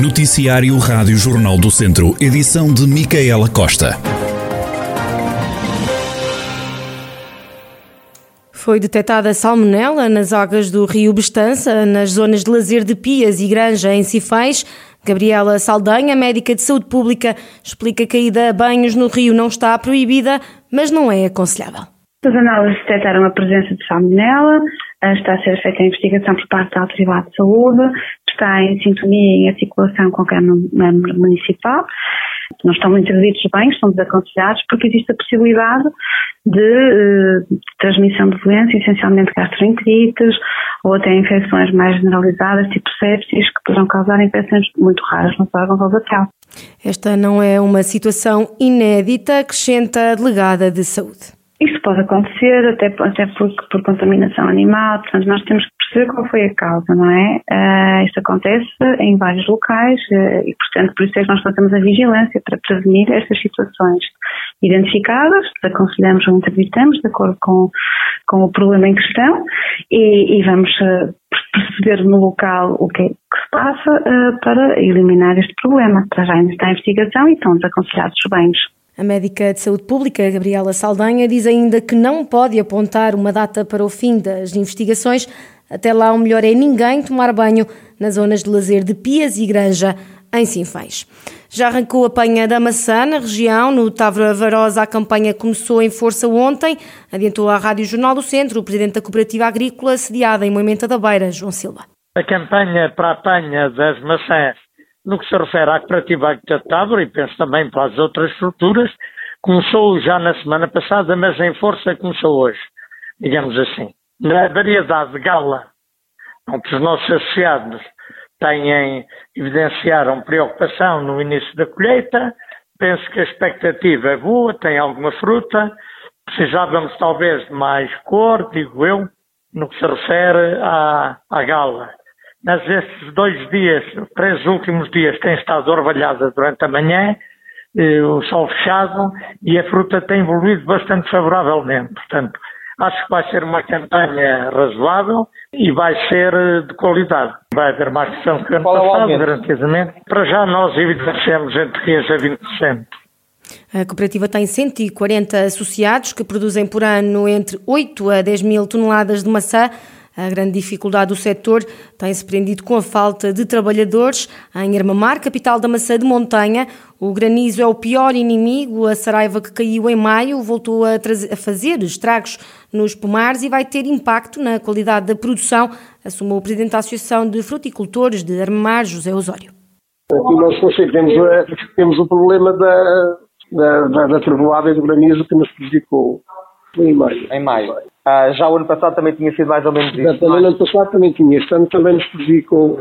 Noticiário Rádio Jornal do Centro, edição de Micaela Costa. Foi detectada salmonela nas águas do Rio Bestança, nas zonas de lazer de Pias e Granja, em Cifais. Gabriela Saldanha, médica de saúde pública, explica que a ida a banhos no rio não está proibida, mas não é aconselhável. As análises detectaram a presença de salmonela, está a ser feita a investigação por parte da Autoridade de Saúde, está em sintonia e em articulação com o Câmara Municipal. Não estão interditos bem, estão desaconselhados, porque existe a possibilidade de, de eh, transmissão de doenças, essencialmente gastroenterites, ou até infecções mais generalizadas, tipo sepsis, que poderão causar infecções muito raras ou da pele. Esta não é uma situação inédita, acrescenta a delegada de saúde. Isso pode acontecer, até, até por, por contaminação animal, portanto, nós temos que perceber qual foi a causa, não é? Uh, isto acontece em vários locais uh, e, portanto, por isso é que nós fazemos a vigilância para prevenir estas situações identificadas, aconselhamos ou entrevistamos de acordo com, com o problema em questão e, e vamos uh, perceber no local o que é que se passa para eliminar este problema. Para já ainda está em investigação e estão desaconselhados os banhos. A médica de saúde pública, Gabriela Saldanha, diz ainda que não pode apontar uma data para o fim das investigações. Até lá, o melhor é ninguém tomar banho nas zonas de lazer de Pias e Granja, em Sinfães. Já arrancou a panha da maçã na região. No Távora Varosa, a campanha começou em força ontem. Adiantou à Rádio Jornal do Centro o presidente da Cooperativa Agrícola, sediada em Moimenta da Beira, João Silva. A campanha para a panha das maçãs no que se refere à cooperativa Agta Távora, e penso também para as outras estruturas, começou já na semana passada, mas em força começou hoje, digamos assim. Na variedade de gala, onde os nossos associados têm, evidenciaram preocupação no início da colheita, penso que a expectativa é boa, tem alguma fruta, precisávamos talvez de mais cor, digo eu, no que se refere à, à gala mas estes dois dias, três últimos dias, tem estado orvalhada durante a manhã, eh, o sol fechado e a fruta tem evoluído bastante favoravelmente. Portanto, acho que vai ser uma campanha razoável e vai ser eh, de qualidade. Vai haver mais pressão que ano passado, garantidamente. Para já nós evidenciamos entre 15% a 20%. A cooperativa tem 140 associados que produzem por ano entre 8 a 10 mil toneladas de maçã a grande dificuldade do setor tem-se prendido com a falta de trabalhadores. Em Armamar, capital da maçã de montanha, o granizo é o pior inimigo. A saraiva que caiu em maio voltou a, a fazer estragos nos pomares e vai ter impacto na qualidade da produção, assumiu o presidente da Associação de Fruticultores de Armamar, José Osório. Aqui nós temos, eh, temos o problema da, da, da, da trovoada e do granizo que nos prejudicou em maio. Em maio. Ah, já o ano passado também tinha sido mais ou menos isso. Exatamente, no ano passado também tinha. Este ano também nos prejudicou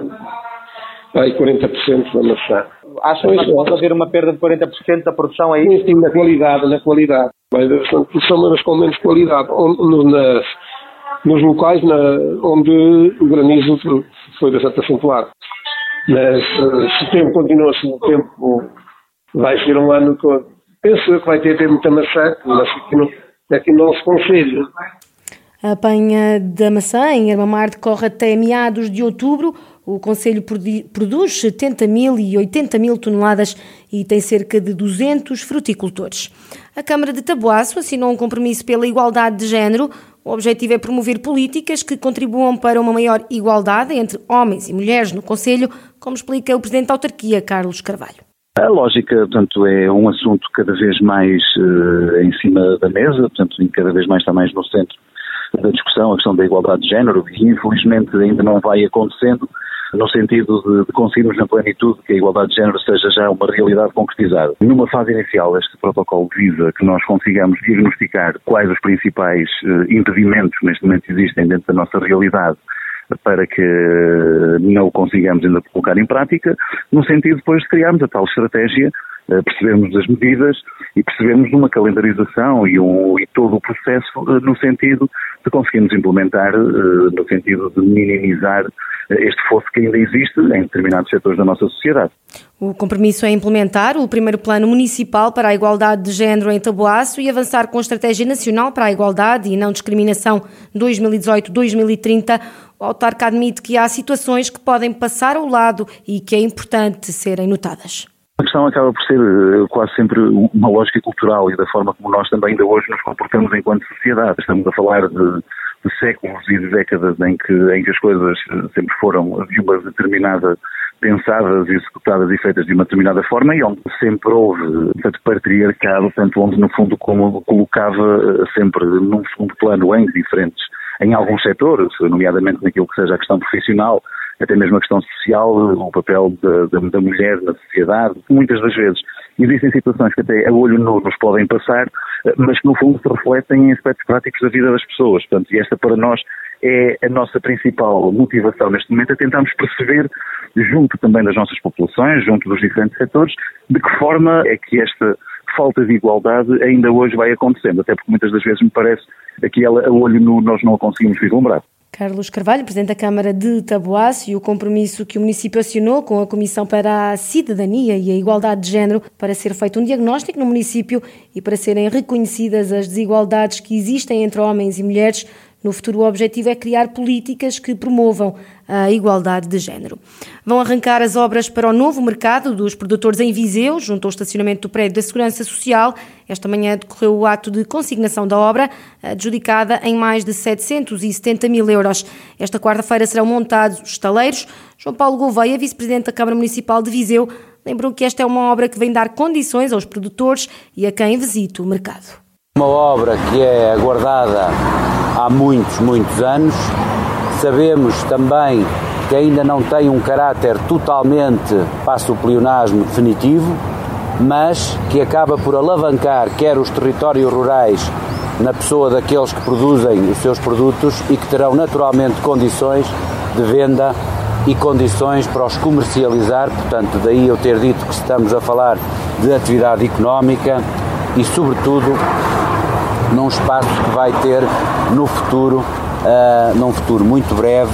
aí 40% da maçã. Acha que pode haver uma perda de 40% da produção aí? Sim, sim, na qualidade, na qualidade. Haver bastante produção, mas com menos qualidade. Onde, nas, nos locais na, onde o granizo foi bastante acentuado. Mas se o tempo continua assim, o tempo vai ser um ano que penso que vai ter muita maçã, mas aqui no, aqui no nosso conselho a apanha da maçã em Armamar decorre até meados de outubro. O Conselho produz 70 mil e 80 mil toneladas e tem cerca de 200 fruticultores. A Câmara de Taboaço assinou um compromisso pela igualdade de género. O objetivo é promover políticas que contribuam para uma maior igualdade entre homens e mulheres no Conselho, como explica o Presidente da Autarquia, Carlos Carvalho. A lógica, portanto, é um assunto cada vez mais uh, em cima da mesa, portanto, cada vez mais está mais no centro da discussão, a questão da igualdade de género, e infelizmente ainda não vai acontecendo no sentido de, de conseguirmos na plenitude que a igualdade de género seja já uma realidade concretizada. Numa fase inicial, este protocolo visa que nós consigamos diagnosticar quais os principais uh, impedimentos neste momento existem dentro da nossa realidade para que não o consigamos ainda colocar em prática, no sentido depois de criarmos a tal estratégia eh, percebemos as medidas e percebemos uma calendarização e, um, e todo o processo eh, no sentido de conseguirmos implementar, eh, no sentido de minimizar este fosso que ainda existe em determinados setores da nossa sociedade. O compromisso é implementar o primeiro plano municipal para a igualdade de género em Taboaço e avançar com a Estratégia Nacional para a Igualdade e Não Discriminação 2018-2030. O autarca admite que há situações que podem passar ao lado e que é importante serem notadas. A questão acaba por ser eh, quase sempre uma lógica cultural e da forma como nós também ainda hoje nos comportamos enquanto sociedade. Estamos a falar de, de séculos e de décadas em que, em que as coisas eh, sempre foram de uma determinada pensadas, executadas e feitas de uma determinada forma e onde sempre houve tanto patriarcado, tanto onde no fundo como colocava eh, sempre num segundo plano em diferentes, em alguns setores, nomeadamente naquilo que seja a questão profissional, até mesmo a questão social, o papel da, da, mulher na sociedade, muitas das vezes existem situações que até a olho nu nos podem passar, mas que no fundo se refletem em aspectos práticos da vida das pessoas. Portanto, e esta para nós é a nossa principal motivação neste momento, é tentarmos perceber, junto também das nossas populações, junto dos diferentes setores, de que forma é que esta falta de igualdade ainda hoje vai acontecendo, até porque muitas das vezes me parece que ela, a olho nu, nós não a conseguimos vislumbrar. Carlos Carvalho, Presidente da Câmara de Taboaço, e o compromisso que o município assinou com a Comissão para a Cidadania e a Igualdade de Género para ser feito um diagnóstico no município e para serem reconhecidas as desigualdades que existem entre homens e mulheres no futuro, o objetivo é criar políticas que promovam a igualdade de género. Vão arrancar as obras para o novo mercado dos produtores em Viseu, junto ao estacionamento do prédio da Segurança Social. Esta manhã decorreu o ato de consignação da obra, adjudicada em mais de 770 mil euros. Esta quarta-feira serão montados os estaleiros. João Paulo Gouveia, vice-presidente da Câmara Municipal de Viseu, lembrou que esta é uma obra que vem dar condições aos produtores e a quem visita o mercado. Uma obra que é aguardada há muitos, muitos anos. Sabemos também que ainda não tem um caráter totalmente, passo o pleonasmo, definitivo, mas que acaba por alavancar quer os territórios rurais na pessoa daqueles que produzem os seus produtos e que terão naturalmente condições de venda e condições para os comercializar, portanto, daí eu ter dito que estamos a falar de atividade económica e, sobretudo, num espaço que vai ter no futuro, uh, num futuro muito breve,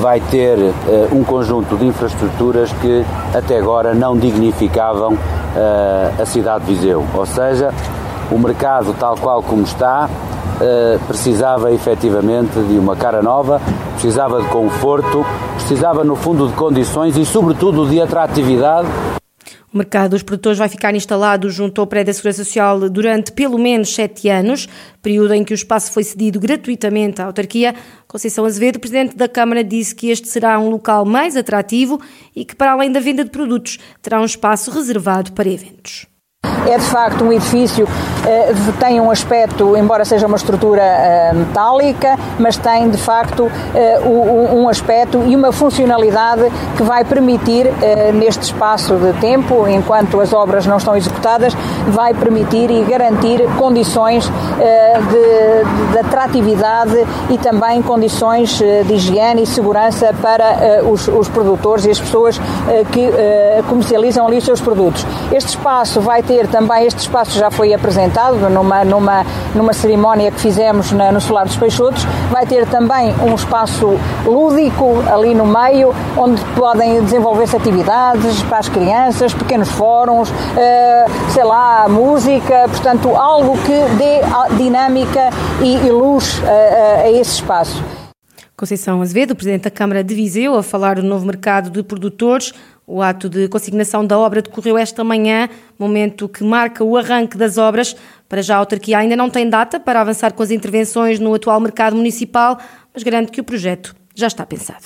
vai ter uh, um conjunto de infraestruturas que até agora não dignificavam uh, a cidade de Viseu. Ou seja, o mercado tal qual como está precisava efetivamente de uma cara nova, precisava de conforto, precisava no fundo de condições e sobretudo de atratividade o mercado dos produtores vai ficar instalado junto ao prédio da Segurança Social durante pelo menos sete anos, período em que o espaço foi cedido gratuitamente à autarquia. Conceição Azevedo, presidente da Câmara, disse que este será um local mais atrativo e que, para além da venda de produtos, terá um espaço reservado para eventos. É de facto um edifício eh, tem um aspecto, embora seja uma estrutura eh, metálica, mas tem de facto eh, um aspecto e uma funcionalidade que vai permitir, neste espaço de tempo, enquanto as obras não estão executadas, vai permitir e garantir condições de, de atratividade e também condições de higiene e segurança para os, os produtores e as pessoas que comercializam ali os seus produtos. Este espaço vai ter também, este espaço já foi apresentado numa, numa, numa cerimónia que fizemos na, no Solar dos Peixotos. Vai ter também um espaço lúdico ali no meio, onde podem desenvolver-se atividades para as crianças, pequenos fóruns, uh, sei lá, música, portanto, algo que dê dinâmica e, e luz a, a esse espaço. Conceição Azevedo, Presidente da Câmara de Viseu, a falar do novo mercado de produtores. O ato de consignação da obra decorreu esta manhã, momento que marca o arranque das obras. Para já, a autarquia ainda não tem data para avançar com as intervenções no atual mercado municipal, mas garante que o projeto já está pensado.